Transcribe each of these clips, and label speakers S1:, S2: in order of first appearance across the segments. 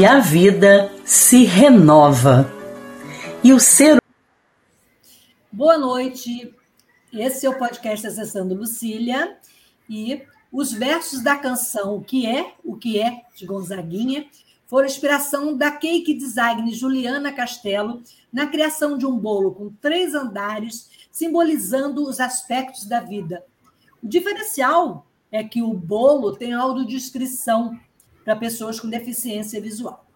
S1: E a vida se renova. E o ser.
S2: Boa noite. Esse é o podcast Acessando Lucília e os versos da canção O que é, o que é de Gonzaguinha foram inspiração da cake design Juliana Castelo na criação de um bolo com três andares, simbolizando os aspectos da vida. O diferencial é que o bolo tem audiodescrição para pessoas com deficiência visual.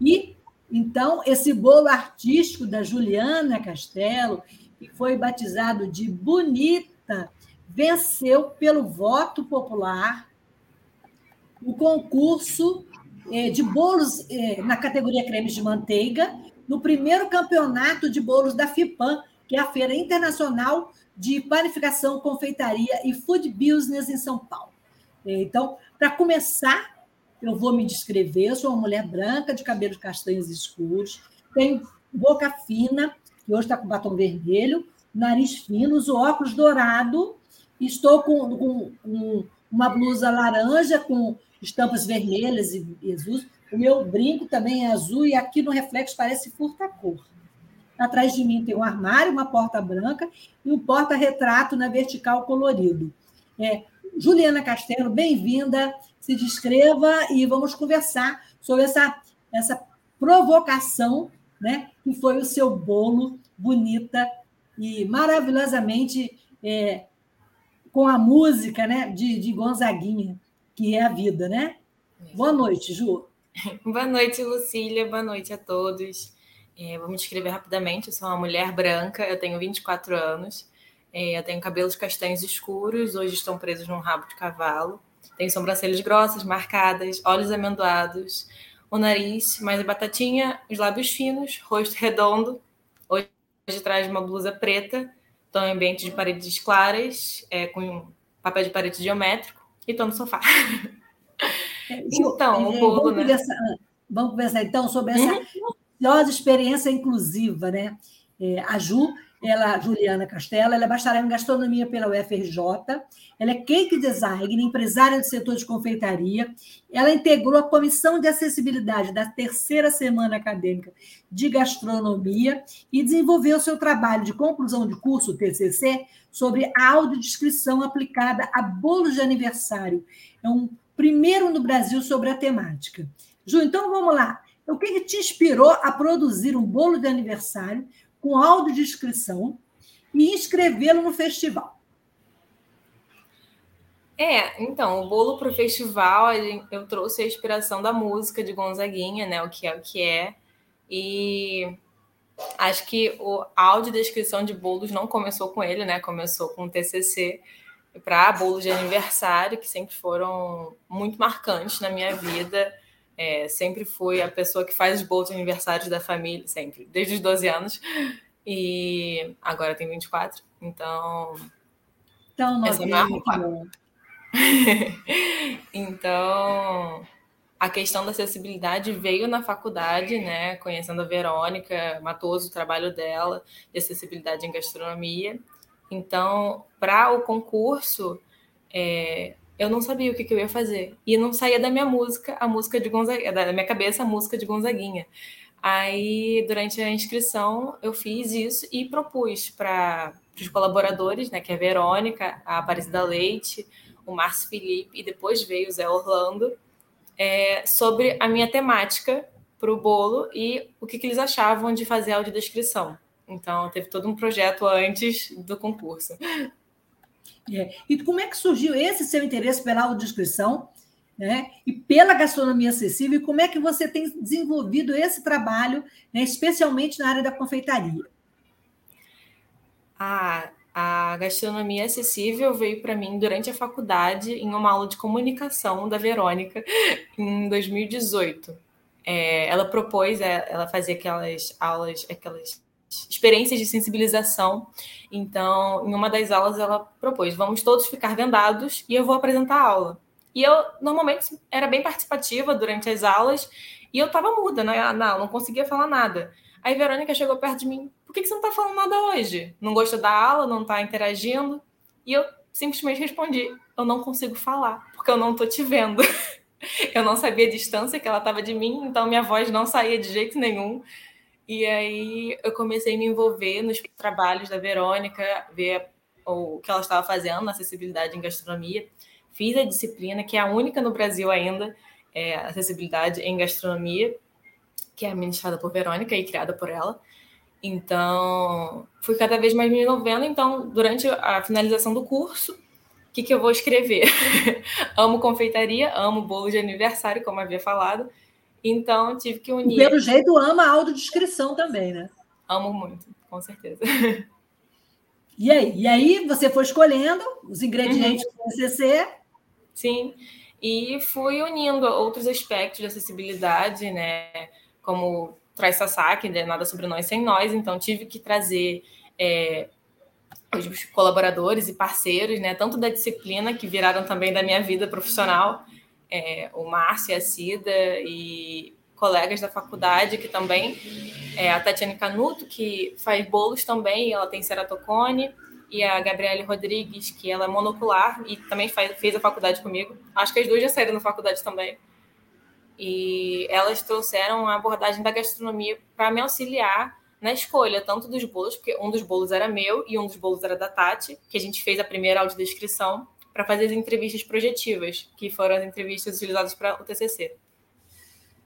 S2: E então esse bolo artístico da Juliana Castelo, que foi batizado de Bonita, venceu pelo voto popular o concurso eh, de bolos eh, na categoria cremes de manteiga, no primeiro campeonato de bolos da FIPAM, que é a Feira Internacional de Panificação, Confeitaria e Food Business em São Paulo. Então, para começar, eu vou me descrever. Sou uma mulher branca, de cabelos castanhos escuros, tenho boca fina, que hoje está com batom vermelho, nariz fino, uso óculos dourado, estou com, com, com, uma blusa laranja com estampas vermelhas e, e azuis. O meu brinco também é azul e aqui no reflexo parece furta-cor. Atrás de mim tem um armário, uma porta branca e um porta-retrato na vertical colorido. É, Juliana Castelo, bem-vinda se descreva e vamos conversar sobre essa, essa provocação, né, que foi o seu bolo bonita e maravilhosamente é, com a música né, de, de Gonzaguinha, que é a vida, né? Boa noite, Ju.
S3: Boa noite, Lucília. Boa noite a todos. É, vou me descrever rapidamente. Eu sou uma mulher branca, eu tenho 24 anos. É, eu tenho cabelos castanhos escuros, hoje estão presos num rabo de cavalo. Tem sobrancelhas grossas, marcadas, olhos amendoados, o nariz mais batatinha, os lábios finos, rosto redondo. Hoje traz uma blusa preta, estou em ambiente de paredes claras, é, com papel de parede geométrico, e estou no sofá.
S2: É, então, o bolo, vamos, né? conversar, vamos conversar então sobre essa uhum. experiência inclusiva, né? É, a Ju ela, Juliana Castela, ela é bacharel em gastronomia pela UFRJ, ela é cake designer, empresária do setor de confeitaria, ela integrou a comissão de acessibilidade da terceira semana acadêmica de gastronomia e desenvolveu seu trabalho de conclusão de curso, TCC, sobre a audiodescrição aplicada a bolos de aniversário. É um primeiro no Brasil sobre a temática. Ju, então vamos lá. O que, que te inspirou a produzir um bolo de aniversário com audiodescrição e inscrevê-lo no festival.
S3: É, então, o bolo para o festival, eu trouxe a inspiração da música de Gonzaguinha, né? O que é o que é. E acho que o, audiodescrição de bolos não começou com ele, né? Começou com o TCC para bolos de aniversário, que sempre foram muito marcantes na minha vida. É, sempre fui a pessoa que faz os bolos de aniversário da família, sempre, desde os 12 anos. E agora tem 24, então.
S2: Então, essa é
S3: Então, a questão da acessibilidade veio na faculdade, né? Conhecendo a Verônica Matoso, o trabalho dela de acessibilidade em gastronomia. Então, para o concurso, é, eu não sabia o que, que, eu ia fazer. E não saía da minha música, a música de Gonzaguinha, da minha cabeça, a música de Gonzaguinha. Aí, durante a inscrição, eu fiz isso e propus para os colaboradores, né, que é a Verônica, a Aparecida Leite, o Márcio Felipe e depois veio o Zé Orlando, é, sobre a minha temática para o bolo e o que, que, eles achavam de fazer a audiodescrição. Então, teve todo um projeto antes do concurso.
S2: É. E como é que surgiu esse seu interesse pela audiodescrição né, e pela gastronomia acessível? E como é que você tem desenvolvido esse trabalho, né, especialmente na área da confeitaria?
S3: Ah, a gastronomia acessível veio para mim durante a faculdade em uma aula de comunicação da Verônica em 2018. É, ela propôs, é, ela fazia aquelas aulas, aquelas experiências de sensibilização. Então, em uma das aulas, ela propôs: vamos todos ficar vendados e eu vou apresentar a aula. E eu, normalmente, era bem participativa durante as aulas e eu estava muda, né? Não, não conseguia falar nada. Aí, Verônica chegou perto de mim: por que, que você não está falando nada hoje? Não gostou da aula, não está interagindo? E eu simplesmente respondi: eu não consigo falar, porque eu não estou te vendo. eu não sabia a distância que ela estava de mim, então minha voz não saía de jeito nenhum. E aí eu comecei a me envolver nos trabalhos da Verônica, ver o que ela estava fazendo na acessibilidade em gastronomia. Fiz a disciplina, que é a única no Brasil ainda, é acessibilidade em gastronomia, que é ministrada por Verônica e criada por ela. Então, fui cada vez mais me envolvendo. Então, durante a finalização do curso, o que, que eu vou escrever? amo confeitaria, amo bolo de aniversário, como havia falado. Então, tive que unir.
S2: Pelo jeito, ama a autodescrição também, né?
S3: Amo muito, com certeza.
S2: E aí? E aí você foi escolhendo os ingredientes uhum. do CCC?
S3: Sim, e fui unindo outros aspectos de acessibilidade, né? Como traz Sasaki, né? nada sobre nós sem nós. Então, tive que trazer é, os colaboradores e parceiros, né? Tanto da disciplina, que viraram também da minha vida profissional, é, o Márcio e a Cida e colegas da faculdade que também, é, a Tatiane Canuto, que faz bolos também, ela tem ceratocone, e a Gabriele Rodrigues, que ela é monocular e também faz, fez a faculdade comigo. Acho que as duas já saíram da faculdade também. E elas trouxeram a abordagem da gastronomia para me auxiliar na escolha, tanto dos bolos, porque um dos bolos era meu e um dos bolos era da Tati, que a gente fez a primeira audiodescrição, para fazer as entrevistas projetivas, que foram as entrevistas utilizadas para o TCC.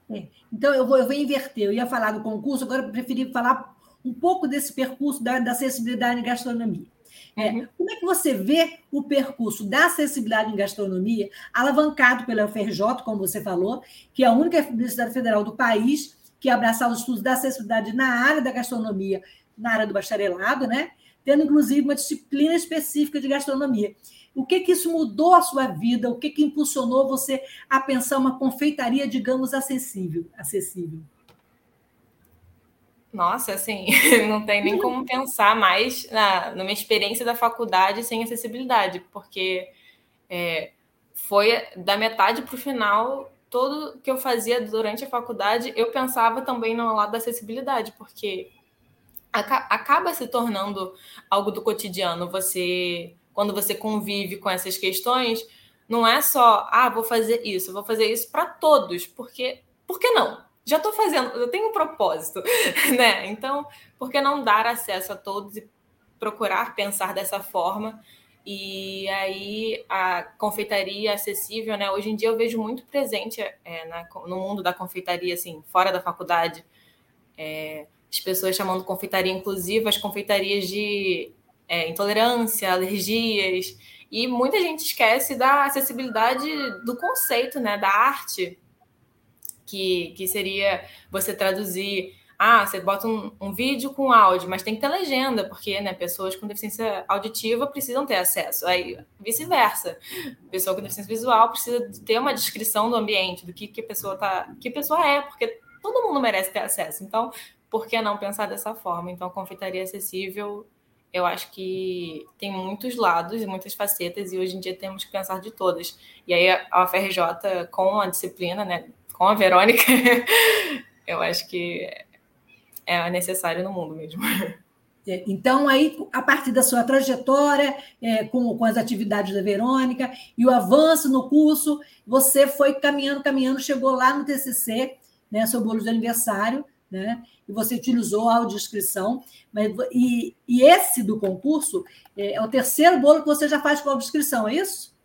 S2: É. Então, eu vou, eu vou inverter. Eu ia falar do concurso, agora eu preferi falar um pouco desse percurso da, da acessibilidade em gastronomia. É, uhum. Como é que você vê o percurso da acessibilidade em gastronomia, alavancado pela UFRJ, como você falou, que é a única universidade federal do país que abraçar os estudos da acessibilidade na área da gastronomia, na área do bacharelado, né? tendo inclusive uma disciplina específica de gastronomia. O que que isso mudou a sua vida? O que que impulsionou você a pensar uma confeitaria, digamos, acessível? acessível?
S3: Nossa, assim, não tem nem como pensar mais na, minha experiência da faculdade sem acessibilidade, porque é, foi da metade para o final, todo que eu fazia durante a faculdade, eu pensava também no lado da acessibilidade, porque acaba se tornando algo do cotidiano. Você quando você convive com essas questões, não é só, ah, vou fazer isso, vou fazer isso para todos, porque por que não? Já estou fazendo, eu tenho um propósito, né? Então, por que não dar acesso a todos e procurar pensar dessa forma? E aí a confeitaria acessível, né? Hoje em dia eu vejo muito presente é, na, no mundo da confeitaria, assim, fora da faculdade, é, as pessoas chamando confeitaria inclusiva, as confeitarias de é, intolerância, alergias, e muita gente esquece da acessibilidade do conceito, né, da arte, que, que seria você traduzir. Ah, você bota um, um vídeo com áudio, mas tem que ter legenda, porque né, pessoas com deficiência auditiva precisam ter acesso. Aí, vice-versa. Pessoa com deficiência visual precisa ter uma descrição do ambiente, do que, que a pessoa tá, que a pessoa é, porque todo mundo merece ter acesso. Então, por que não pensar dessa forma? Então, confeitaria acessível eu acho que tem muitos lados e muitas facetas e hoje em dia temos que pensar de todas. E aí a UFRJ com a disciplina, né, com a Verônica, eu acho que é necessário no mundo mesmo.
S2: É, então, aí, a partir da sua trajetória é, com, com as atividades da Verônica e o avanço no curso, você foi caminhando, caminhando, chegou lá no TCC, né, seu bolo de aniversário, né? E você utilizou a audiodescrição, mas e, e esse do concurso é, é, o terceiro bolo que você já faz com audiodescrição, é isso?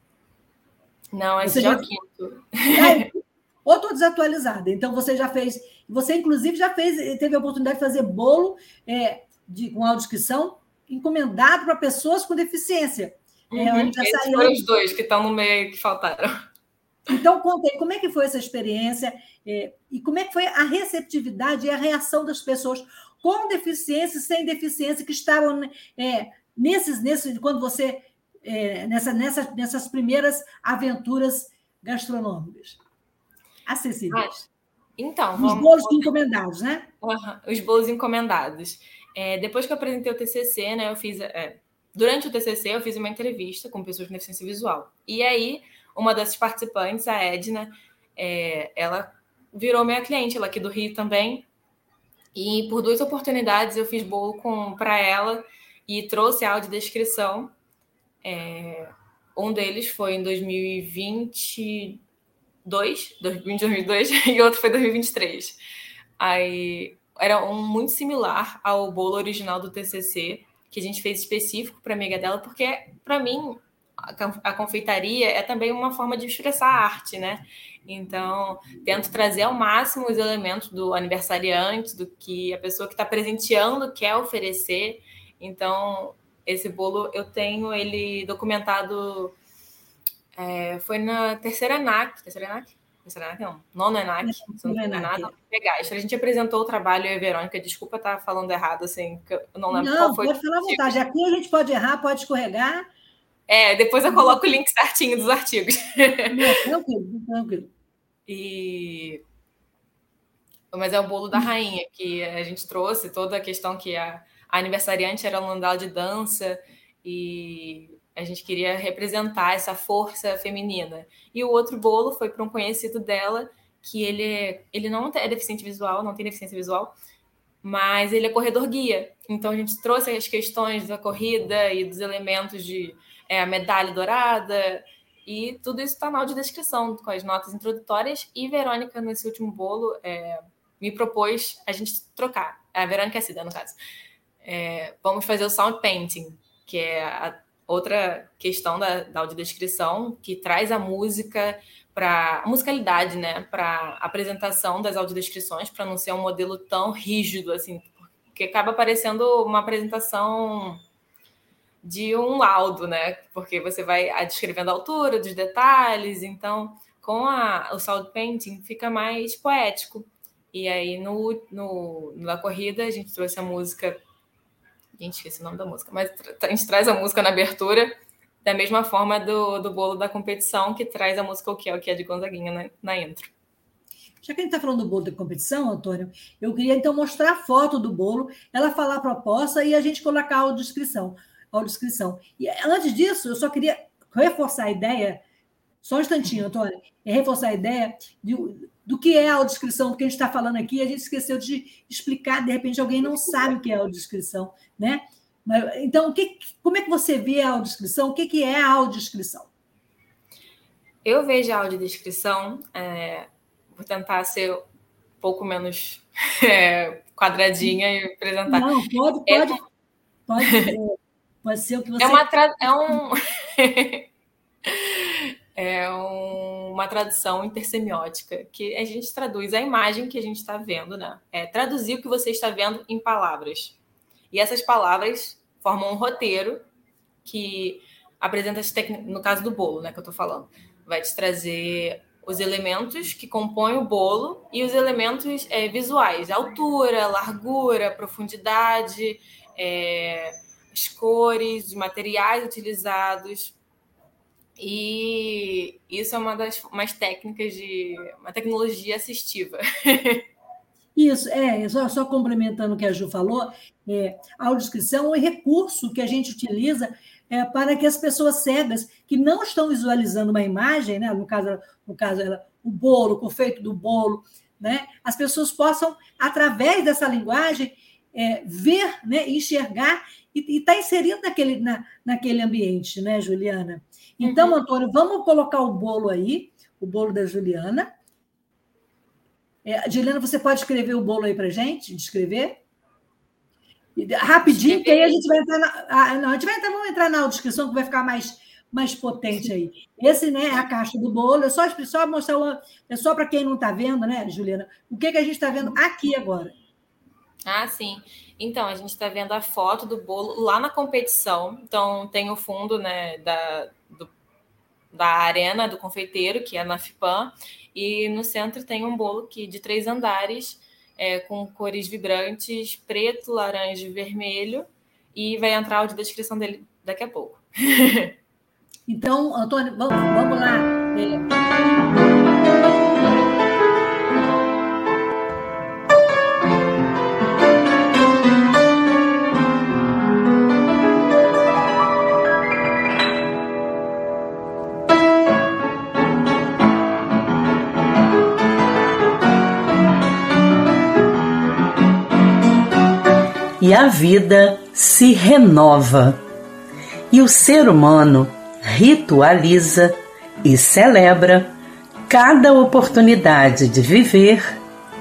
S3: Não, esse já é o quinto.
S2: É, ou estou desatualizada. Então você já fez, você inclusive já fez, teve a oportunidade de fazer bolo é, de, com audiodescrição encomendado para pessoas com deficiência.
S3: É, uhum, é, Esses foram os dois que estão no meio que faltaram.
S2: Então, conta aí, como é que foi essa experiência é, e como é que foi a receptividade e a reação das pessoas com deficiência e sem deficiência que estavam é, nesses, nesses, quando você é, nessa, nessa, nessas primeiras aventuras gastronômicas acessíveis. Ah,
S3: então,
S2: os vamos... bolos encomendados, né?
S3: Uhum, os bolos encomendados. Depois que eu apresentei o TCC, né, eu fiz é, durante o TCC eu fiz uma entrevista com pessoas com deficiência visual. E aí uma dessas participantes, a Edna, é, ela virou minha cliente, ela aqui do Rio também. E por duas oportunidades eu fiz bolo para ela e trouxe a audiodescrição. É, um deles foi em 2022, 2022 e outro foi 2023. Aí era um muito similar ao bolo original do TCC que a gente fez específico para amiga dela, porque para mim a confeitaria é também uma forma de expressar a arte, né? Então, tento trazer ao máximo os elementos do aniversariante, do que a pessoa que está presenteando quer oferecer. Então, esse bolo eu tenho ele documentado. É, foi na terceira NAC. Terceira NAC? Terceira NAC não. Nona NAC. Se não me nada. A gente apresentou o trabalho e a Verônica, desculpa estar tá falando errado, assim, eu não lembro
S2: não,
S3: qual foi.
S2: Pode falar à vontade. Aqui a gente pode errar, pode escorregar.
S3: É, depois eu coloco o link certinho dos artigos.
S2: tranquilo, tranquilo.
S3: E... Mas é o bolo da rainha, que a gente trouxe toda a questão que a, a aniversariante era um de dança e a gente queria representar essa força feminina. E o outro bolo foi para um conhecido dela, que ele, ele não é deficiente visual, não tem deficiência visual, mas ele é corredor guia. Então a gente trouxe as questões da corrida e dos elementos de é, a medalha dourada, e tudo isso está na audiodescrição, com as notas introdutórias. E Verônica, nesse último bolo, é, me propôs a gente trocar. A Verônica é a Cida, no caso. É, vamos fazer o sound painting, que é a outra questão da, da audiodescrição, que traz a música para musicalidade, né, para apresentação das audiodescrições, para não ser um modelo tão rígido assim, porque acaba parecendo uma apresentação de um laudo, né? Porque você vai descrevendo a altura, dos detalhes, então com a, o sound painting fica mais poético. E aí no, no, na corrida a gente trouxe a música. Gente, esqueci o nome da música, mas a gente traz a música na abertura, da mesma forma do, do bolo da competição, que traz a música O Que é, o que é de Gonzaguinha na, na intro.
S2: Já que a gente está falando do bolo da competição, Antônio, eu queria então mostrar a foto do bolo, ela falar a proposta e a gente colocar a descrição audiodescrição. E antes disso, eu só queria reforçar a ideia, só um instantinho, Antônio, é reforçar a ideia de, do que é a audiodescrição, porque a gente está falando aqui, a gente esqueceu de explicar, de repente alguém não sabe o que é a audiodescrição, né? Então, o que, como é que você vê a audiodescrição? O que, que é a audiodescrição?
S3: Eu vejo a audiodescrição, é, vou tentar ser um pouco menos é, quadradinha e apresentar.
S2: Não, pode, pode, é, pode Pode ser o que você.
S3: É, uma tra... é um. é um... uma tradução intersemiótica, que a gente traduz a imagem que a gente está vendo, né? É traduzir o que você está vendo em palavras. E essas palavras formam um roteiro que apresenta, no caso do bolo, né, que eu estou falando, vai te trazer os elementos que compõem o bolo e os elementos é, visuais, altura, largura, profundidade, é, as cores, os materiais utilizados. E isso é uma das mais técnicas de uma tecnologia assistiva.
S2: Isso, é, só, só complementando o que a Ju falou, é, a audiodescrição é um recurso que a gente utiliza é, para que as pessoas cegas que não estão visualizando uma imagem, né, no caso, no caso ela, o bolo, o confeito do bolo, né, as pessoas possam, através dessa linguagem, é, ver, né, enxergar e está inserido naquele, na, naquele ambiente, né, Juliana? Então, uhum. Antônio, vamos colocar o bolo aí, o bolo da Juliana. É, Juliana, você pode escrever o bolo aí para gente? Descrever? Rapidinho, que aí a gente vai entrar na. Ah, não, a gente vai entrar, vamos entrar na descrição que vai ficar mais, mais potente aí. Esse né, é a caixa do bolo, é só, só mostrar, é só para quem não está vendo, né, Juliana, o que, que a gente está vendo aqui agora.
S3: Ah, sim. Então, a gente está vendo a foto do bolo lá na competição. Então, tem o fundo né, da, do, da arena do confeiteiro, que é na FIPAM, e no centro tem um bolo que, de três andares, é, com cores vibrantes, preto, laranja e vermelho, e vai entrar a audiodescrição dele daqui a pouco.
S2: então, Antônio, vamos, vamos lá.
S1: E a vida se renova. E o ser humano ritualiza e celebra cada oportunidade de viver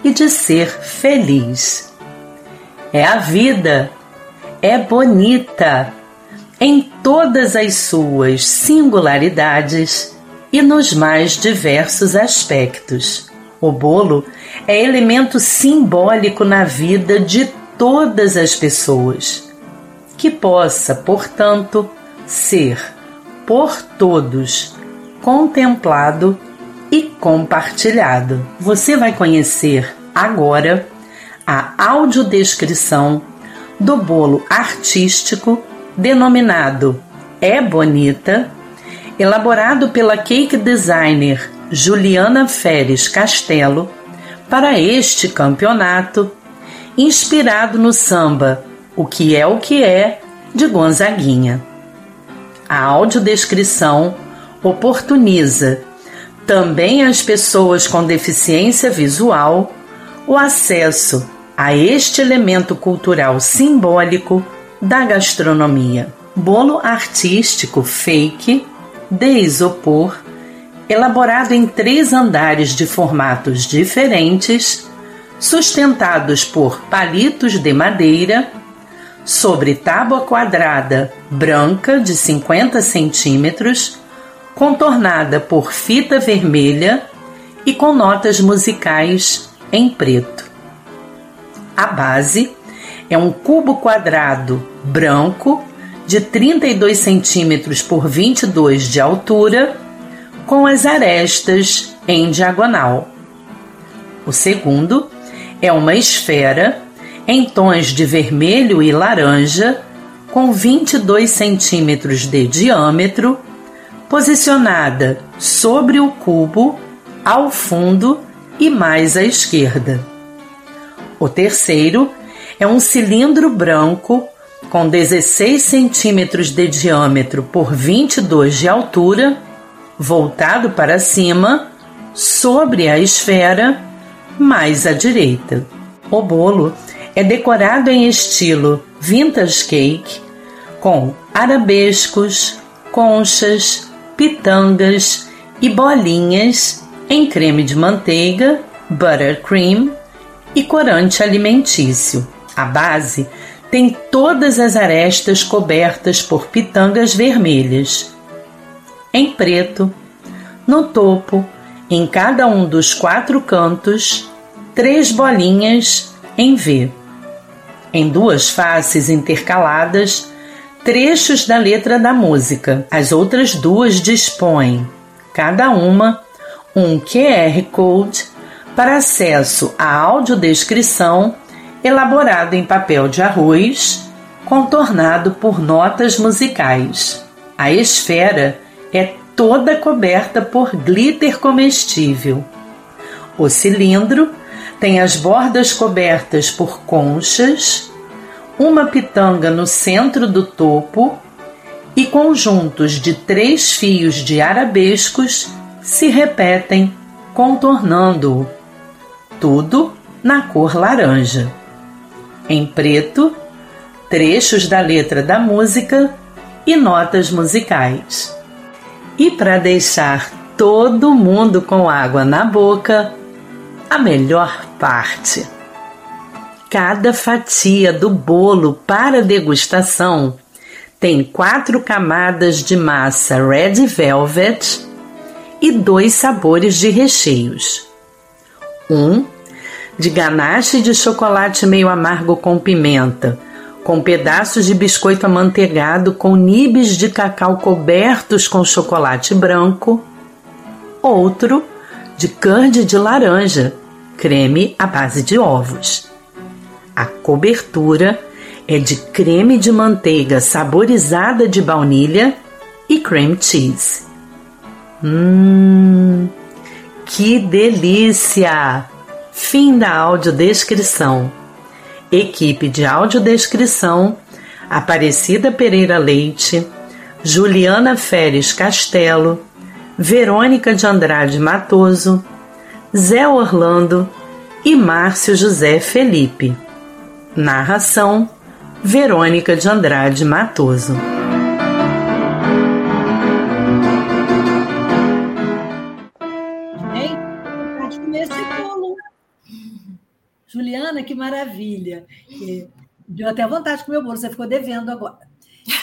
S1: e de ser feliz. É a vida, é bonita em todas as suas singularidades e nos mais diversos aspectos. O bolo é elemento simbólico na vida de todas as pessoas, que possa, portanto, ser por todos contemplado e compartilhado. Você vai conhecer agora a audiodescrição do bolo artístico denominado É Bonita, elaborado pela cake designer Juliana Feres Castelo para este campeonato inspirado no samba O que é o que é de Gonzaguinha. A audiodescrição oportuniza também às pessoas com deficiência visual o acesso a este elemento cultural simbólico da gastronomia. Bolo artístico fake de isopor, elaborado em três andares de formatos diferentes sustentados por palitos de madeira, sobre tábua quadrada branca de 50 centímetros, contornada por fita vermelha e com notas musicais em preto. A base é um cubo quadrado branco de 32 centímetros por 22 de altura, com as arestas em diagonal. O segundo é uma esfera em tons de vermelho e laranja, com 22 centímetros de diâmetro, posicionada sobre o cubo, ao fundo e mais à esquerda. O terceiro é um cilindro branco com 16 centímetros de diâmetro por 22 de altura, voltado para cima, sobre a esfera mais à direita. O bolo é decorado em estilo vintage cake, com arabescos, conchas, pitangas e bolinhas em creme de manteiga, buttercream e corante alimentício. A base tem todas as arestas cobertas por pitangas vermelhas. Em preto, no topo, em cada um dos quatro cantos, três bolinhas em V. Em duas faces intercaladas, trechos da letra da música. As outras duas dispõem, cada uma, um QR Code para acesso à audiodescrição elaborado em papel de arroz, contornado por notas musicais. A esfera é toda coberta por glitter comestível. O cilindro tem as bordas cobertas por conchas, uma pitanga no centro do topo e conjuntos de três fios de arabescos se repetem, contornando-o. Tudo na cor laranja. Em preto, trechos da letra da música e notas musicais. E para deixar todo mundo com água na boca, a melhor parte. Cada fatia do bolo para degustação tem quatro camadas de massa red velvet e dois sabores de recheios. Um de ganache de chocolate meio amargo com pimenta, com pedaços de biscoito amanteigado com nibs de cacau cobertos com chocolate branco. Outro de curd de laranja, creme à base de ovos. A cobertura é de creme de manteiga saborizada de baunilha e cream cheese. Hum, que delícia! Fim da audiodescrição. Equipe de audiodescrição: Aparecida Pereira Leite, Juliana Feres Castelo, Verônica de Andrade Matoso, Zé Orlando e Márcio José Felipe. Narração: Verônica de Andrade Matoso.
S2: Juliana, que maravilha. Deu até vontade de comer o bolo, você ficou devendo agora.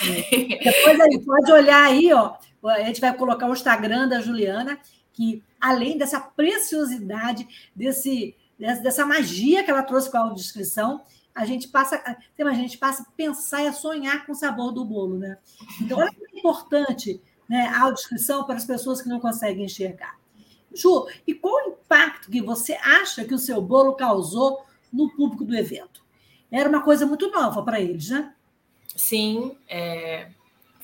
S2: É, depois aí, pode olhar aí, ó. A gente vai colocar o Instagram da Juliana, que além dessa preciosidade, desse, dessa magia que ela trouxe com a audiodescrição, a gente passa, a gente passa a pensar e a sonhar com o sabor do bolo, né? Então, olha que é importante né, a audiodescrição para as pessoas que não conseguem enxergar. Ju, e qual o impacto que você acha que o seu bolo causou no público do evento? Era uma coisa muito nova para eles, né?
S3: Sim, é,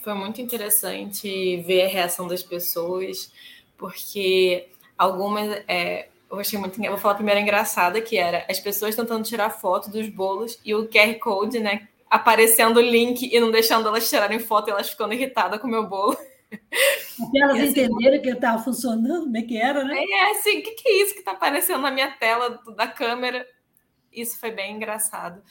S3: foi muito interessante ver a reação das pessoas, porque algumas. É, eu achei muito. Vou falar a engraçada, que era as pessoas tentando tirar foto dos bolos e o QR Code, né? Aparecendo o link e não deixando elas tirarem foto e elas ficando irritadas com o meu bolo.
S2: Até elas assim, entenderam que estava funcionando, como é que era, né?
S3: É, assim, o que, que é isso que está aparecendo na minha tela da câmera? Isso foi bem engraçado.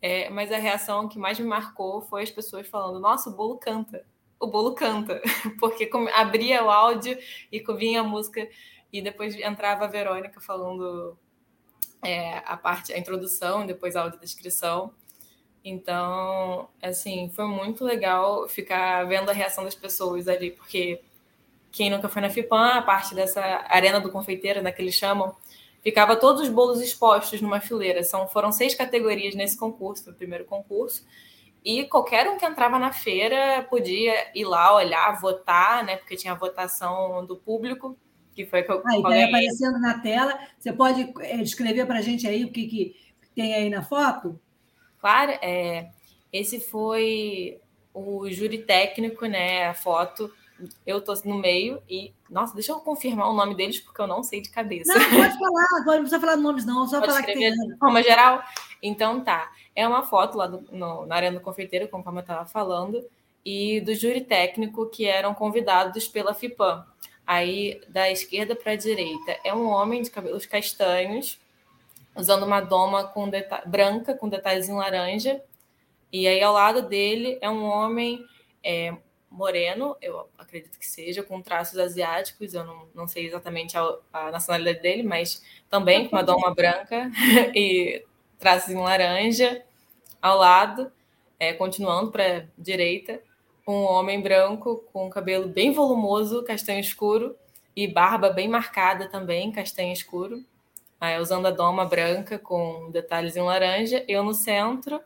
S3: É, mas a reação que mais me marcou foi as pessoas falando: Nossa, o bolo canta. O bolo canta. Porque abria o áudio e vinha a música, e depois entrava a Verônica falando é, a parte, a introdução, depois a audiodescrição. Então, assim, foi muito legal ficar vendo a reação das pessoas ali, porque quem nunca foi na FIPAM, a parte dessa arena do confeiteiro, né, que eles chamam, ficava todos os bolos expostos numa fileira. São, foram seis categorias nesse concurso, foi o primeiro concurso. E qualquer um que entrava na feira podia ir lá olhar, votar, né? Porque tinha a votação do público, que foi que eu
S2: ah, falei. Tá aparecendo na tela. Você pode é, descrever para a gente aí o que, que tem aí na foto?
S3: Claro, é, esse foi o júri técnico, né? A foto. Eu tô no meio e. Nossa, deixa eu confirmar o nome deles, porque eu não sei de cabeça.
S2: Não, pode falar, não precisa falar nomes, não, só pode falar que tem.
S3: De forma geral? Então tá. É uma foto lá do, no, na Arena do Confeiteiro, como eu estava falando, e do júri técnico que eram convidados pela FIPAM. Aí, da esquerda para a direita, é um homem de cabelos castanhos, usando uma doma com branca com detalhes em laranja. E aí ao lado dele é um homem é, moreno, eu acredito que seja, com traços asiáticos, eu não, não sei exatamente a, a nacionalidade dele, mas também com uma doma branca e traços em laranja. Ao lado, é, continuando para a direita, um homem branco com cabelo bem volumoso, castanho escuro, e barba bem marcada também, castanho escuro é, usando a doma branca com detalhes em laranja, eu no centro,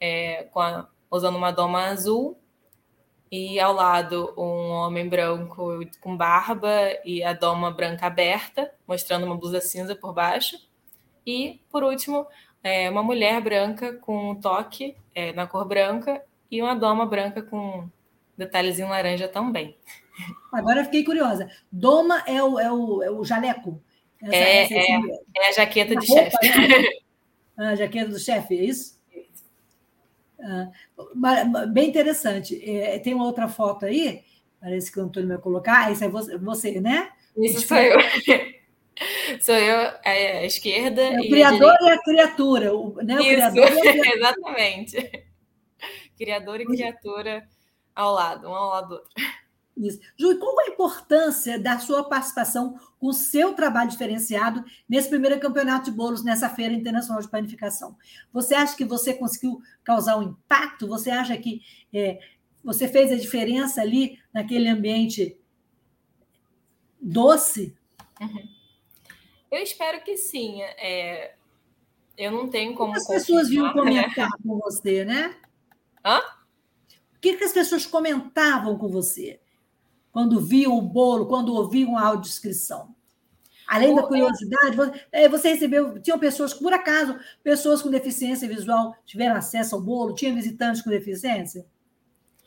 S3: é, a, usando uma doma azul, e ao lado um homem branco com barba e a doma branca aberta, mostrando uma blusa cinza por baixo. E, por último, é, uma mulher branca com um toque é, na cor branca e uma doma branca com detalhes em laranja também.
S2: Agora eu fiquei curiosa. Doma é o, é o, é o jaleco?
S3: Essa, é, essa, é, é, a jaqueta de chefe. Né?
S2: Ah, a jaqueta do chefe, é isso? Ah, bem interessante. É, tem uma outra foto aí, parece que o Antônio vai colocar. Esse é você, você né?
S3: Isso sou eu. Sou eu, é, a esquerda. É
S2: o criador e a, e a criatura. O, né? o
S3: Isso,
S2: criador
S3: e a criatura. exatamente. Criador e criatura ao lado, um ao lado do outro.
S2: Isso. Ju, qual a importância da sua participação com o seu trabalho diferenciado nesse primeiro campeonato de bolos, nessa Feira Internacional de Panificação? Você acha que você conseguiu causar um impacto? Você acha que é, você fez a diferença ali naquele ambiente doce?
S3: Uhum. Eu espero que sim. É, eu não tenho como.
S2: As pessoas vinham comentar com você, né?
S3: Hã?
S2: O que, que as pessoas comentavam com você quando viam o bolo, quando ouviam a audiodescrição? Além da curiosidade, é, você recebeu. Tinham pessoas, por acaso, pessoas com deficiência visual tiveram acesso ao bolo? Tinha visitantes com deficiência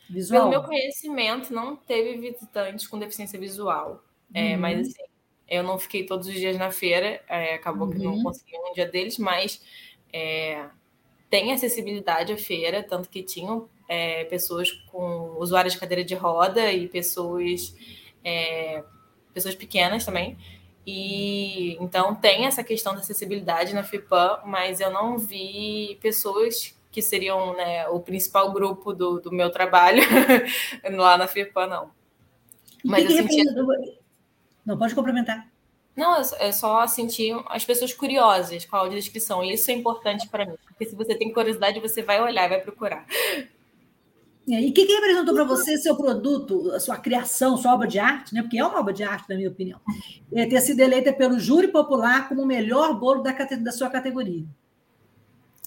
S3: visual? Pelo meu conhecimento, não teve visitantes com deficiência visual. É, uhum. Mas assim, eu não fiquei todos os dias na feira, é, acabou uhum. que não uhum. consegui um dia deles, mas é, tem acessibilidade à feira, tanto que tinham é, pessoas com usuários de cadeira de roda e pessoas, é, pessoas pequenas também. E então tem essa questão da acessibilidade na FIPAM, mas eu não vi pessoas que seriam né, o principal grupo do, do meu trabalho lá na FIPAM, não.
S2: Mas que eu senti... Não, pode complementar.
S3: Não, é só sentir as pessoas curiosas com a audiodescrição. E isso é importante para mim. Porque se você tem curiosidade, você vai olhar, vai procurar.
S2: E o que, que representou para você seu produto, a sua criação, sua obra de arte, né? Porque é uma obra de arte, na minha opinião. É ter sido eleita pelo júri popular como o melhor bolo da, da sua categoria.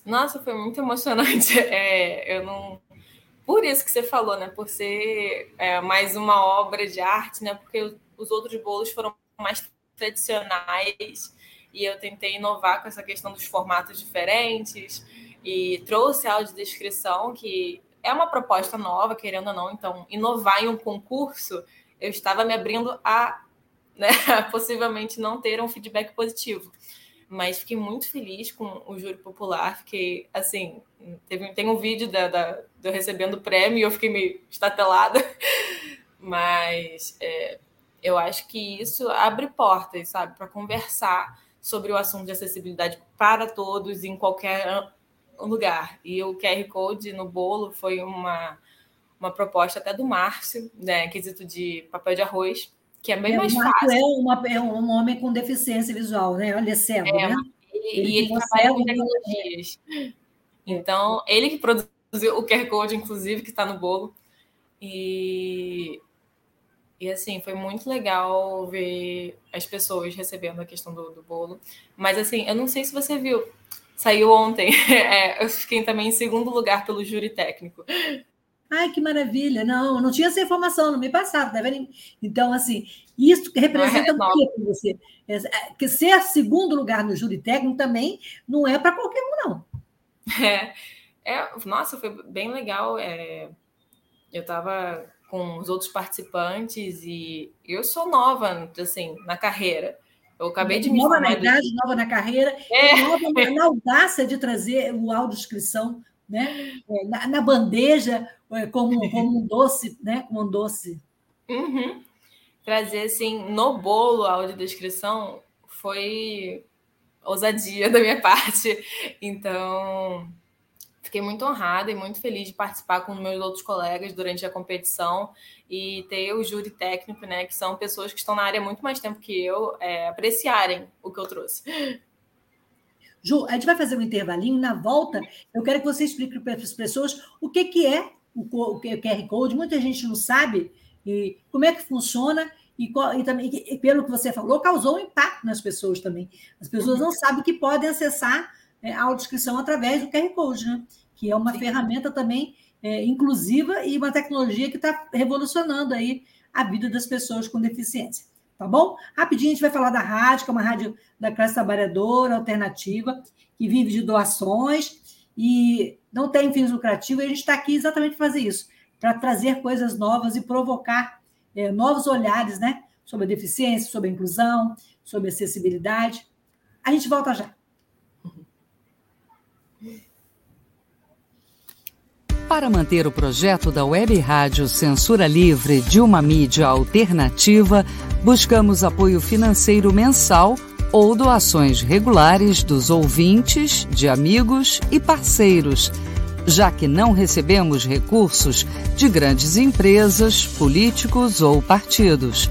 S3: Nossa, foi muito emocionante. É, eu não. Por isso que você falou, né? Por ser é, mais uma obra de arte, né? Porque os outros bolos foram mais tradicionais e eu tentei inovar com essa questão dos formatos diferentes e trouxe a audiodescrição que é uma proposta nova, querendo ou não. Então, inovar em um concurso, eu estava me abrindo a né, possivelmente não ter um feedback positivo. Mas fiquei muito feliz com o júri popular. Fiquei, assim, teve, tem um vídeo da, da, eu recebendo o prêmio e eu fiquei meio estatelada. Mas é, eu acho que isso abre portas, sabe, para conversar sobre o assunto de acessibilidade para todos em qualquer lugar. E o QR Code no bolo foi uma, uma proposta até do Márcio, né? Quesito de papel de arroz, que é bem é, mais fácil.
S2: É, uma, é um homem com deficiência visual, né? Olha, é cego, é, né?
S3: E ele, ele trabalha com tecnologias. É. Então, ele que produziu o QR Code, inclusive, que está no bolo. E, e assim, foi muito legal ver as pessoas recebendo a questão do, do bolo. Mas assim, eu não sei se você viu, Saiu ontem. É, eu fiquei também em segundo lugar pelo júri técnico.
S2: Ai, que maravilha! Não, não tinha essa informação, não me passaram, tá vendo? Então, assim, isso representa o quê para você? É, é, que ser segundo lugar no júri técnico também não é para qualquer um, não.
S3: É, é, nossa, foi bem legal. É, eu estava com os outros participantes e eu sou nova, assim, na carreira. Eu acabei de me
S2: Nova na idade, nova na carreira, é. nova na audácia de trazer o audiodescrição né? É, na, na, bandeja, é, como, como um doce, né? Como um doce.
S3: Uhum. Trazer, assim, no bolo a audiodescrição foi ousadia da minha parte. Então, Fiquei muito honrada e muito feliz de participar com meus outros colegas durante a competição e ter o júri técnico, né, que são pessoas que estão na área muito mais tempo que eu, é, apreciarem o que eu trouxe.
S2: Ju, a gente vai fazer um intervalinho. Na volta, eu quero que você explique para as pessoas o que, que é o QR Code. Muita gente não sabe e como é que funciona e, e também, e pelo que você falou, causou um impacto nas pessoas também. As pessoas não sabem que podem acessar é, audiodescrição através do QR Code, né? que é uma Sim. ferramenta também é, inclusiva e uma tecnologia que está revolucionando aí a vida das pessoas com deficiência. Tá bom? Rapidinho a gente vai falar da rádio, que é uma rádio da classe trabalhadora, alternativa, que vive de doações e não tem fins lucrativos. E a gente está aqui exatamente para fazer isso, para trazer coisas novas e provocar é, novos olhares né, sobre a deficiência, sobre a inclusão, sobre a acessibilidade. A gente volta já.
S1: Para manter o projeto da Web Rádio Censura Livre de uma mídia alternativa, buscamos apoio financeiro mensal ou doações regulares dos ouvintes, de amigos e parceiros, já que não recebemos recursos de grandes empresas, políticos ou partidos.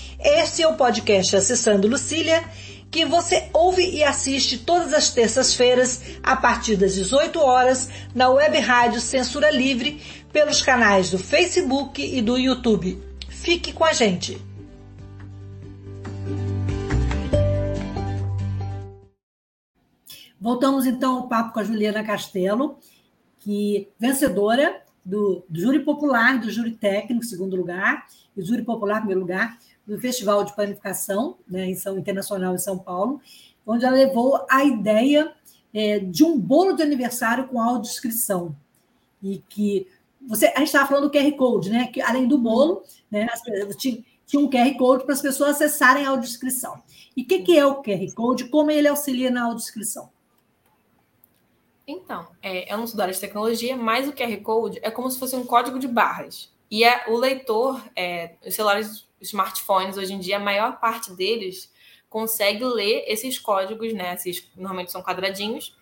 S2: Este é o podcast Acessando Lucília, que você ouve e assiste todas as terças-feiras, a partir das 18 horas, na web rádio Censura Livre, pelos canais do Facebook e do YouTube. Fique com a gente! Voltamos então ao papo com a Juliana Castelo, que vencedora do, do júri popular, do júri técnico, segundo lugar, e do júri popular, primeiro lugar, do Festival de Panificação, né, em São Internacional em São Paulo, onde ela levou a ideia é, de um bolo de aniversário com audiodescrição. E que você, a gente estava falando do QR Code, né? Que além do bolo, né, tinha, tinha um QR Code para as pessoas acessarem a audiodescrição. E o que, que é o QR Code? Como ele auxilia na audiodescrição?
S3: Então, é, eu não sou área de tecnologia, mas o QR Code é como se fosse um código de barras. E é, o leitor, é, os celulares, os smartphones, hoje em dia, a maior parte deles consegue ler esses códigos, né? Esses, normalmente são quadradinhos.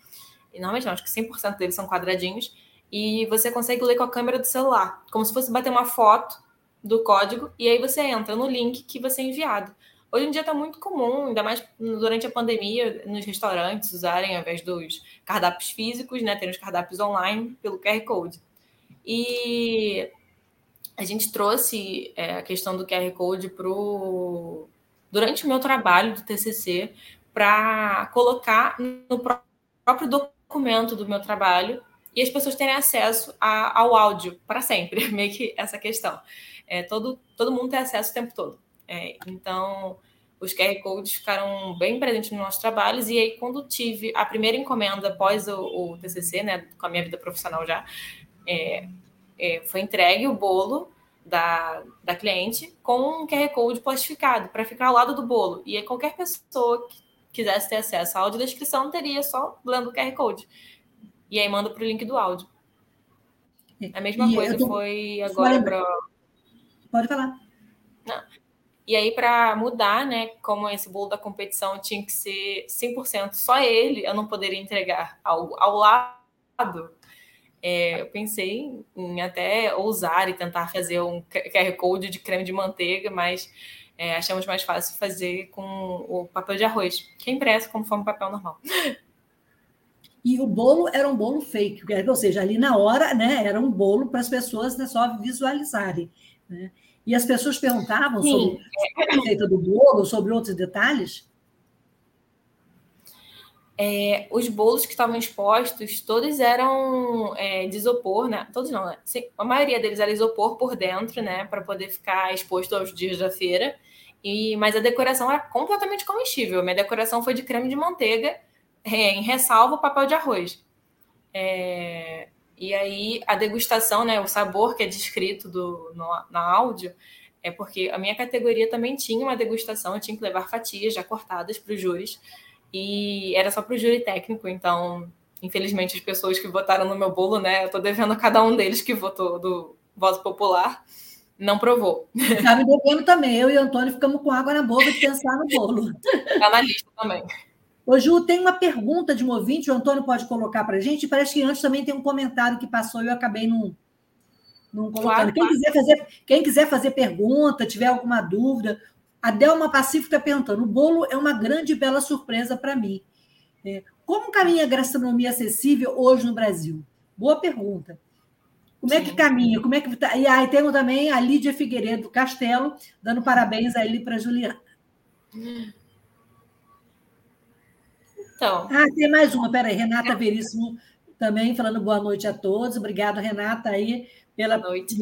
S3: E normalmente não, acho que 100% deles são quadradinhos. E você consegue ler com a câmera do celular, como se fosse bater uma foto do código, e aí você entra no link que você é enviado. Hoje em dia está muito comum, ainda mais durante a pandemia, nos restaurantes usarem, ao invés dos cardápios físicos, né, ter os cardápios online pelo QR Code. E a gente trouxe é, a questão do QR Code pro... durante o meu trabalho do TCC para colocar no próprio documento do meu trabalho e as pessoas terem acesso a, ao áudio para sempre, meio que essa questão. É, todo, todo mundo tem acesso o tempo todo. É, então, os QR Codes ficaram bem presentes nos nossos trabalhos, e aí, quando tive a primeira encomenda após o, o TCC, né, com a minha vida profissional já, é, é, foi entregue o bolo da, da cliente com um QR Code plastificado para ficar ao lado do bolo. E aí, qualquer pessoa que quisesse ter acesso à audiodescrição teria só lendo o QR Code. E aí, manda para o link do áudio. A mesma e coisa tô... foi agora para.
S2: Pode falar.
S3: Não. E aí, para mudar, né, como esse bolo da competição tinha que ser 100% só ele, eu não poderia entregar ao, ao lado, é, eu pensei em até ousar e tentar fazer um QR Code de creme de manteiga, mas é, achamos mais fácil fazer com o papel de arroz, que é impresso como forma papel normal.
S2: E o bolo era um bolo fake, ou seja, ali na hora, né, era um bolo para as pessoas né, só visualizarem. Né? E as pessoas perguntavam Sim. sobre a receita do bolo, sobre outros detalhes?
S3: É, os bolos que estavam expostos, todos eram é, de isopor, né? Todos não, né? Sim, a maioria deles era isopor por dentro, né? Para poder ficar exposto aos dias da feira. E, mas a decoração era completamente comestível. Minha decoração foi de creme de manteiga, é, em ressalva o papel de arroz. É, e aí a degustação, né, o sabor que é descrito do, no, na áudio, é porque a minha categoria também tinha uma degustação, eu tinha que levar fatias já cortadas para os júris, e era só para o júri técnico, então, infelizmente, as pessoas que votaram no meu bolo, né, eu estou devendo a cada um deles que votou do voto popular, não provou.
S2: Me devendo também, eu e o Antônio ficamos com água na boca de pensar no bolo.
S3: Está na lista também.
S2: Ô, Ju, tem uma pergunta de um ouvinte, o Antônio pode colocar para a gente. Parece que antes também tem um comentário que passou e eu acabei não, não colocando. Claro, quem, quiser fazer, quem quiser fazer pergunta, tiver alguma dúvida, a Delma Pacífico está perguntando: o bolo é uma grande e bela surpresa para mim. É, como caminha a gastronomia acessível hoje no Brasil? Boa pergunta. Como é que caminha? Como é que tá? E aí temos também a Lídia Figueiredo Castelo, dando parabéns a ele para a Juliana. Então. Ah, tem mais uma, peraí, Renata Veríssimo também falando boa noite a todos. Obrigado, Renata, aí, pela noite.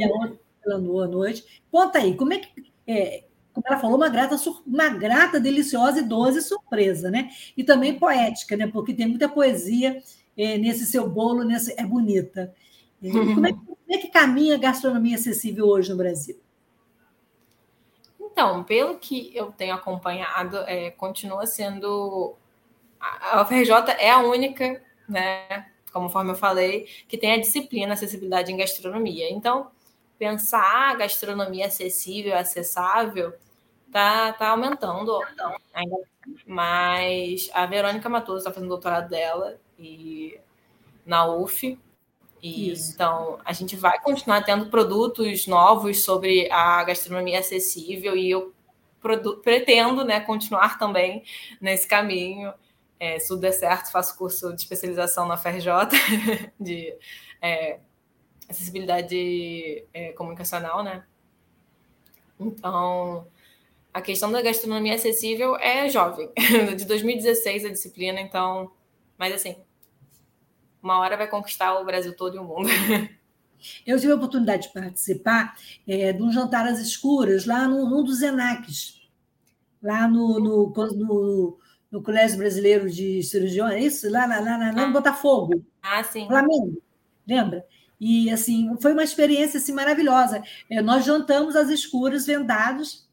S2: Pela boa noite. Conta aí, como é que. É, como ela falou, uma grata, uma grata, deliciosa e doce surpresa, né? E também poética, né? Porque tem muita poesia é, nesse seu bolo, nesse, é bonita. Como é, como é que caminha a gastronomia acessível hoje no Brasil?
S3: Então, pelo que eu tenho acompanhado, é, continua sendo. A UFRJ é a única, né, conforme eu falei, que tem a disciplina acessibilidade em gastronomia. Então, pensar a gastronomia acessível, acessável, tá, tá aumentando ainda. Mas a Verônica Matoso está fazendo doutorado dela e na UF, e, então, a gente vai continuar tendo produtos novos sobre a gastronomia acessível e eu pretendo né, continuar também nesse caminho. É, se tudo der certo, faço curso de especialização na FRJ de é, acessibilidade é, comunicacional, né? Então, a questão da gastronomia acessível é jovem, de 2016 a disciplina, então, mas assim, uma hora vai conquistar o Brasil todo e o mundo.
S2: Eu tive a oportunidade de participar é, de um jantar às escuras lá no, num dos ENACs, lá no, no, no, no Colégio Brasileiro de Cirurgiões, é isso? Lá, lá, lá, lá no ah. Botafogo.
S3: Ah, sim.
S2: Flamengo, lembra? E assim, foi uma experiência assim, maravilhosa. É, nós jantamos às escuras, vendados,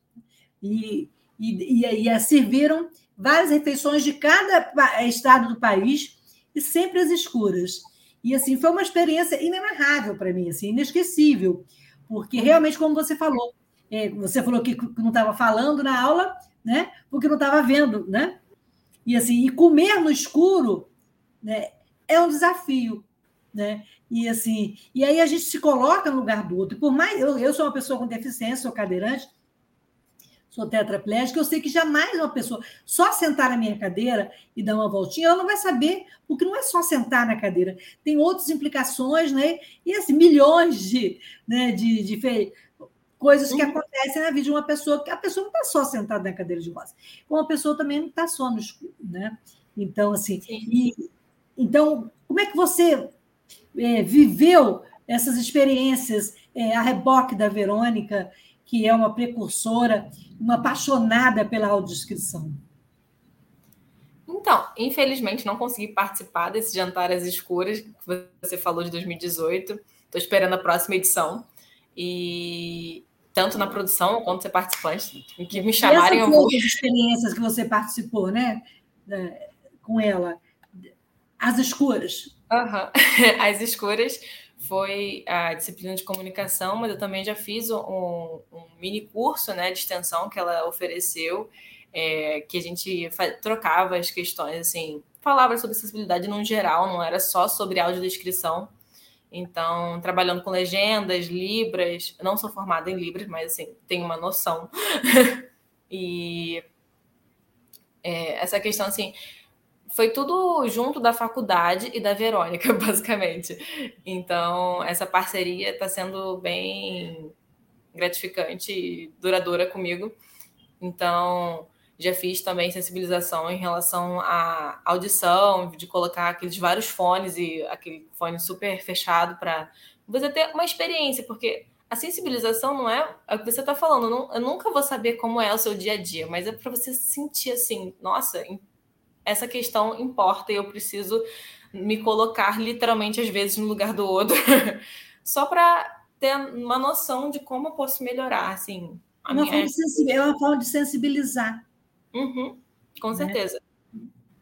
S2: e, e, e, e serviram várias refeições de cada estado do país e sempre às escuras. E assim, foi uma experiência inenarrável para mim, assim, inesquecível, porque realmente, como você falou, é, você falou que não estava falando na aula, né? Porque não estava vendo, né? E assim, e comer no escuro, né? É um desafio, né? E assim, e aí a gente se coloca no lugar do outro. por mais eu, eu sou uma pessoa com deficiência, sou cadeirante, sou tetraplégica, eu sei que jamais uma pessoa só sentar na minha cadeira e dar uma voltinha, ela não vai saber, porque não é só sentar na cadeira, tem outras implicações, né? E assim, milhões de, né, de, de coisas que uhum. acontecem na vida de uma pessoa, que a pessoa não está só sentada na cadeira de rodas, como a pessoa também não está só no escuro, né? Então, assim, e, então, como é que você é, viveu essas experiências é, a reboque da Verônica que é uma precursora, uma apaixonada pela audiodescrição?
S3: Então, infelizmente não consegui participar desse jantar às escuras que você falou de 2018. Estou esperando a próxima edição. E tanto na produção quanto ser participante, em que me chamarem.
S2: Essas outras experiências que você participou, né? Com ela. As escuras.
S3: Uhum. As escuras foi a disciplina de comunicação, mas eu também já fiz um, um mini curso né, de extensão que ela ofereceu, é, que a gente trocava as questões, assim, falava sobre acessibilidade no geral, não era só sobre audiodescrição. Então, trabalhando com legendas, libras, não sou formada em libras, mas assim, tenho uma noção. e é, essa questão, assim, foi tudo junto da faculdade e da Verônica, basicamente. Então, essa parceria está sendo bem gratificante e duradoura comigo. Então, já fiz também sensibilização em relação à audição, de colocar aqueles vários fones e aquele fone super fechado para você ter uma experiência, porque a sensibilização não é, é o que você está falando, eu, não, eu nunca vou saber como é o seu dia a dia, mas é para você sentir assim, nossa, essa questão importa e eu preciso me colocar literalmente às vezes no lugar do outro, só para ter uma noção de como eu posso melhorar, assim.
S2: É uma, minha... forma, é uma forma de sensibilizar.
S3: Uhum, com né? certeza.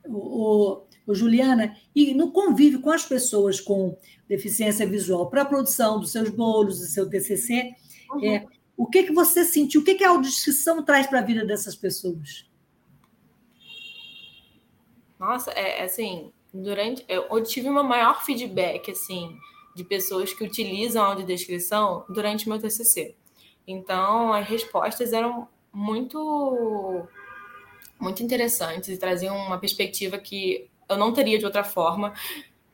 S2: O, o, o, Juliana, e no convívio com as pessoas com deficiência visual para a produção dos seus bolos, do seu TCC, uhum. é, o que, que você sentiu? O que, que a audição traz para a vida dessas pessoas?
S3: Nossa, é, é assim, durante eu tive uma maior feedback assim de pessoas que utilizam a audiodescrição durante meu TCC. Então, as respostas eram muito muito interessantes e traziam uma perspectiva que eu não teria de outra forma,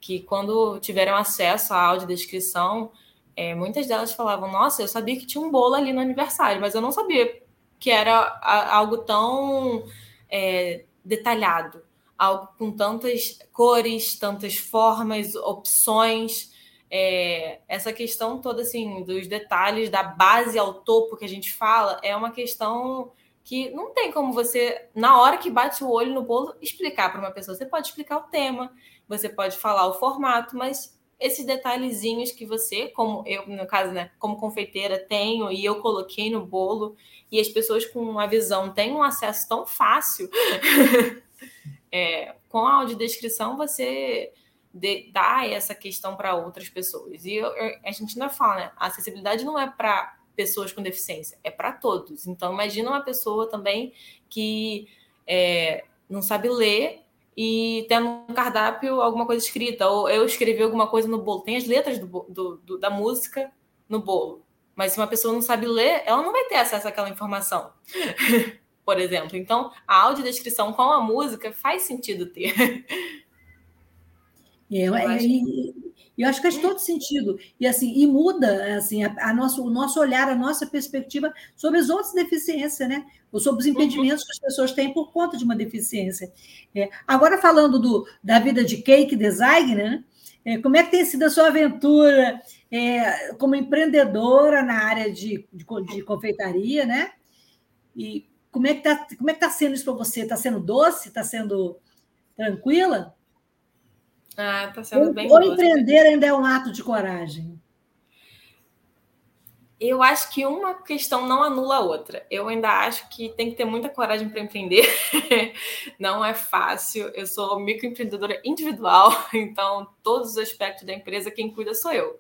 S3: que quando tiveram acesso à audiodescrição, é, muitas delas falavam: Nossa, eu sabia que tinha um bolo ali no aniversário, mas eu não sabia que era algo tão é, detalhado, algo com tantas cores, tantas formas, opções. É, essa questão toda assim dos detalhes da base ao topo que a gente fala é uma questão que não tem como você na hora que bate o olho no bolo explicar para uma pessoa você pode explicar o tema você pode falar o formato mas esses detalhezinhos que você, como eu, no caso, né, como confeiteira, tenho e eu coloquei no bolo, e as pessoas com uma visão têm um acesso tão fácil, é, com a audiodescrição você dá essa questão para outras pessoas. E eu, eu, a gente ainda fala, né, a acessibilidade não é para pessoas com deficiência, é para todos. Então, imagina uma pessoa também que é, não sabe ler e tendo um cardápio alguma coisa escrita, ou eu escrevi alguma coisa no bolo. Tem as letras do, do, do, da música no bolo. Mas se uma pessoa não sabe ler, ela não vai ter acesso àquela informação. Por exemplo. Então, a audiodescrição com a música faz sentido ter.
S2: É, eu, acho... E, eu acho que faz todo sentido. E assim, e muda assim, a, a nosso, o nosso olhar, a nossa perspectiva sobre as outras deficiências, né? Ou sobre os uhum. impedimentos que as pessoas têm por conta de uma deficiência. É, agora, falando do, da vida de cake designer, né? É, como é que tem sido a sua aventura é, como empreendedora na área de, de, de, confeitaria, né? E como é que está é que tá sendo isso para você? Está sendo doce? Está sendo tranquila?
S3: Ah, tá sendo bem
S2: Ou empreender ainda é um ato de coragem?
S3: Eu acho que uma questão não anula a outra. Eu ainda acho que tem que ter muita coragem para empreender. não é fácil. Eu sou microempreendedora individual, então todos os aspectos da empresa quem cuida sou eu.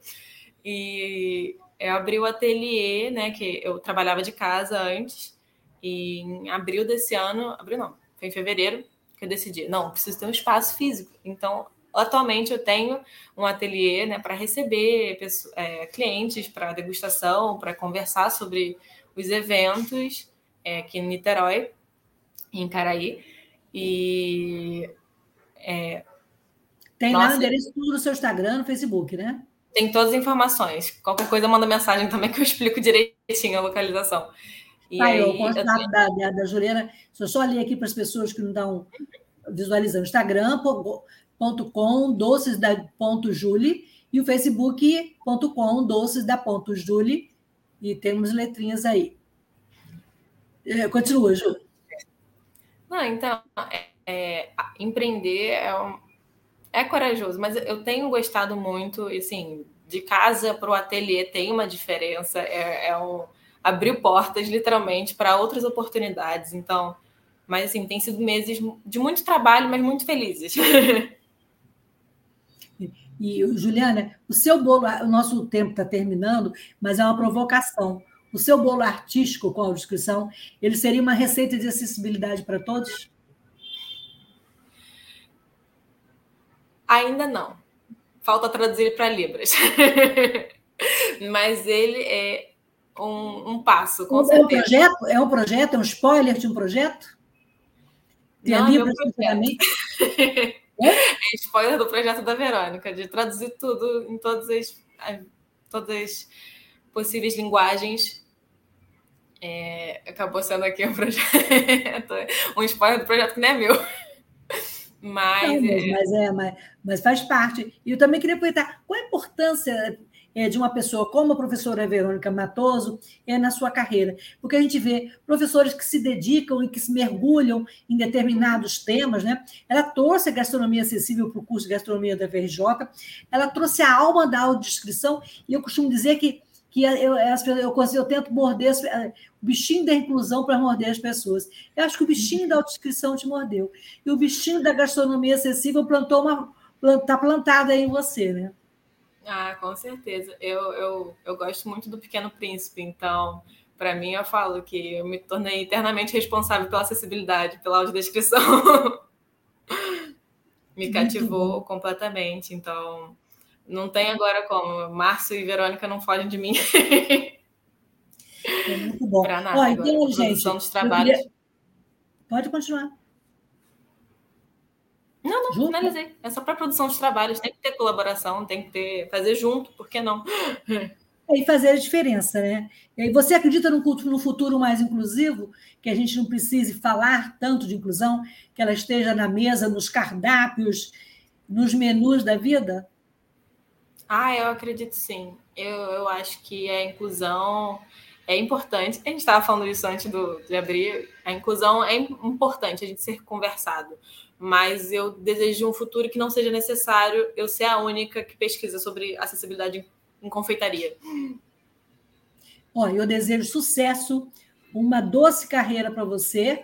S3: E eu abri o ateliê, né, que eu trabalhava de casa antes, e em abril desse ano, abril não, foi em fevereiro que eu decidi, não, preciso ter um espaço físico. Então, Atualmente eu tenho um ateliê né, para receber pessoas, é, clientes para degustação, para conversar sobre os eventos é, aqui em Niterói, em Caraí. E
S2: é, tem nossa, lá o endereço tudo no seu Instagram, no Facebook, né?
S3: Tem todas as informações. Qualquer coisa manda mensagem também que eu explico direitinho a localização.
S2: E aí, o contato tenho... da, da, da Juliana, se eu só ler aqui para as pessoas que não estão visualizando, Instagram, facebook.com doces da ponto Julie e o facebook.com doces da ponto Julie e temos letrinhas aí. É, continua, Ju.
S3: Não, então, é, é, empreender é, um, é corajoso, mas eu tenho gostado muito, assim, de casa para o ateliê tem uma diferença, é, é um, abrir portas, literalmente, para outras oportunidades, então, mas, assim, tem sido meses de muito trabalho, mas muito felizes.
S2: E, Juliana, o seu bolo, o nosso tempo está terminando, mas é uma provocação. O seu bolo artístico com a descrição, ele seria uma receita de acessibilidade para todos?
S3: Ainda não. Falta traduzir para Libras. mas ele é um, um passo, com
S2: é
S3: certeza.
S2: Um projeto? É um projeto? É um spoiler de um projeto?
S3: Tem não, a Libras futuramente? É spoiler do projeto da Verônica, de traduzir tudo em todas as, todas as possíveis linguagens. É, acabou sendo aqui um projeto, um spoiler do projeto que não é meu. Mas,
S2: não, mas, é, mas, mas, faz parte. E eu também queria perguntar qual a importância é, de uma pessoa como a professora Verônica Matoso é, na sua carreira. Porque a gente vê professores que se dedicam e que se mergulham em determinados temas. Né? Ela trouxe a gastronomia acessível para o curso de gastronomia da FRJ, ela trouxe a alma da audiodescrição, e eu costumo dizer que que eu, eu, eu, eu tento morder o bichinho da inclusão para morder as pessoas. Eu acho que o bichinho da autodescrição te mordeu. E o bichinho da gastronomia acessível plantou uma. está plantado aí em você, né?
S3: Ah, com certeza. Eu, eu, eu gosto muito do Pequeno Príncipe, então, para mim, eu falo que eu me tornei eternamente responsável pela acessibilidade, pela audiodescrição. me cativou completamente, então não tem agora como. Márcio e Verônica não fogem de mim.
S2: É muito bom.
S3: Para nada. Ó, então, gente, dos trabalhos. Queria...
S2: Pode continuar.
S3: Não, não, junto? finalizei. É só para produção dos trabalhos. Tem que ter colaboração, tem que ter fazer junto, por que não?
S2: e fazer a diferença, né? E você acredita no, no futuro mais inclusivo, que a gente não precise falar tanto de inclusão, que ela esteja na mesa, nos cardápios, nos menus da vida?
S3: Ah, eu acredito sim. Eu, eu acho que a inclusão é importante. A gente estava falando isso antes do, de abrir. A inclusão é importante a gente ser conversado. Mas eu desejo um futuro que não seja necessário eu ser a única que pesquisa sobre acessibilidade em confeitaria.
S2: Olha, eu desejo sucesso, uma doce carreira para você.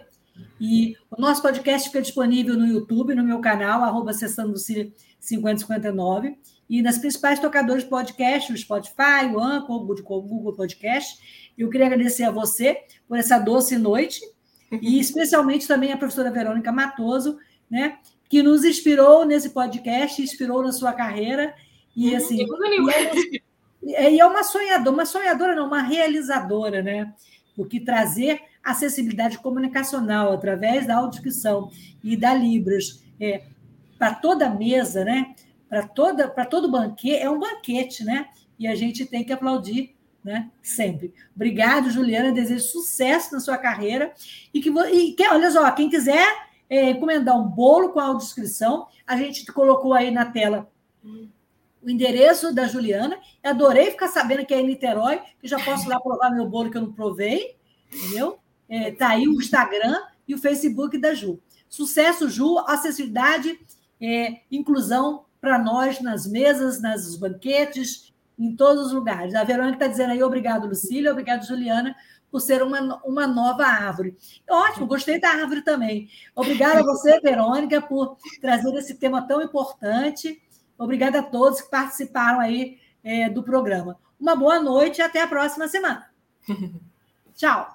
S2: E o nosso podcast fica disponível no YouTube, no meu canal, arroba 5059 e nas principais tocadores de podcast, o Spotify, o Anchor, o Google Podcast. Eu queria agradecer a você por essa doce noite e especialmente também a professora Verônica Matoso, né, que nos inspirou nesse podcast, inspirou na sua carreira e uhum, assim, e é, e é uma sonhadora, uma sonhadora não, uma realizadora, né? Porque trazer acessibilidade comunicacional através da audição e da Libras é, para toda mesa, né? para toda para todo banquete, é um banquete, né? E a gente tem que aplaudir, né? Sempre. Obrigado, Juliana, desejo sucesso na sua carreira e que e que, olha só, quem quiser é, encomendar um bolo com a audioscrição, a gente colocou aí na tela o endereço da Juliana. Eu adorei ficar sabendo que é em Niterói, que já posso lá provar meu bolo que eu não provei, entendeu? É, tá aí o Instagram e o Facebook da Ju. Sucesso, Ju, acessibilidade, é, inclusão para nós nas mesas, nos banquetes, em todos os lugares. A Verônica está dizendo aí, obrigado, Lucília, obrigado, Juliana, por ser uma, uma nova árvore. Ótimo, gostei da árvore também. Obrigada a você, Verônica, por trazer esse tema tão importante. Obrigada a todos que participaram aí é, do programa. Uma boa noite e até a próxima semana. Tchau.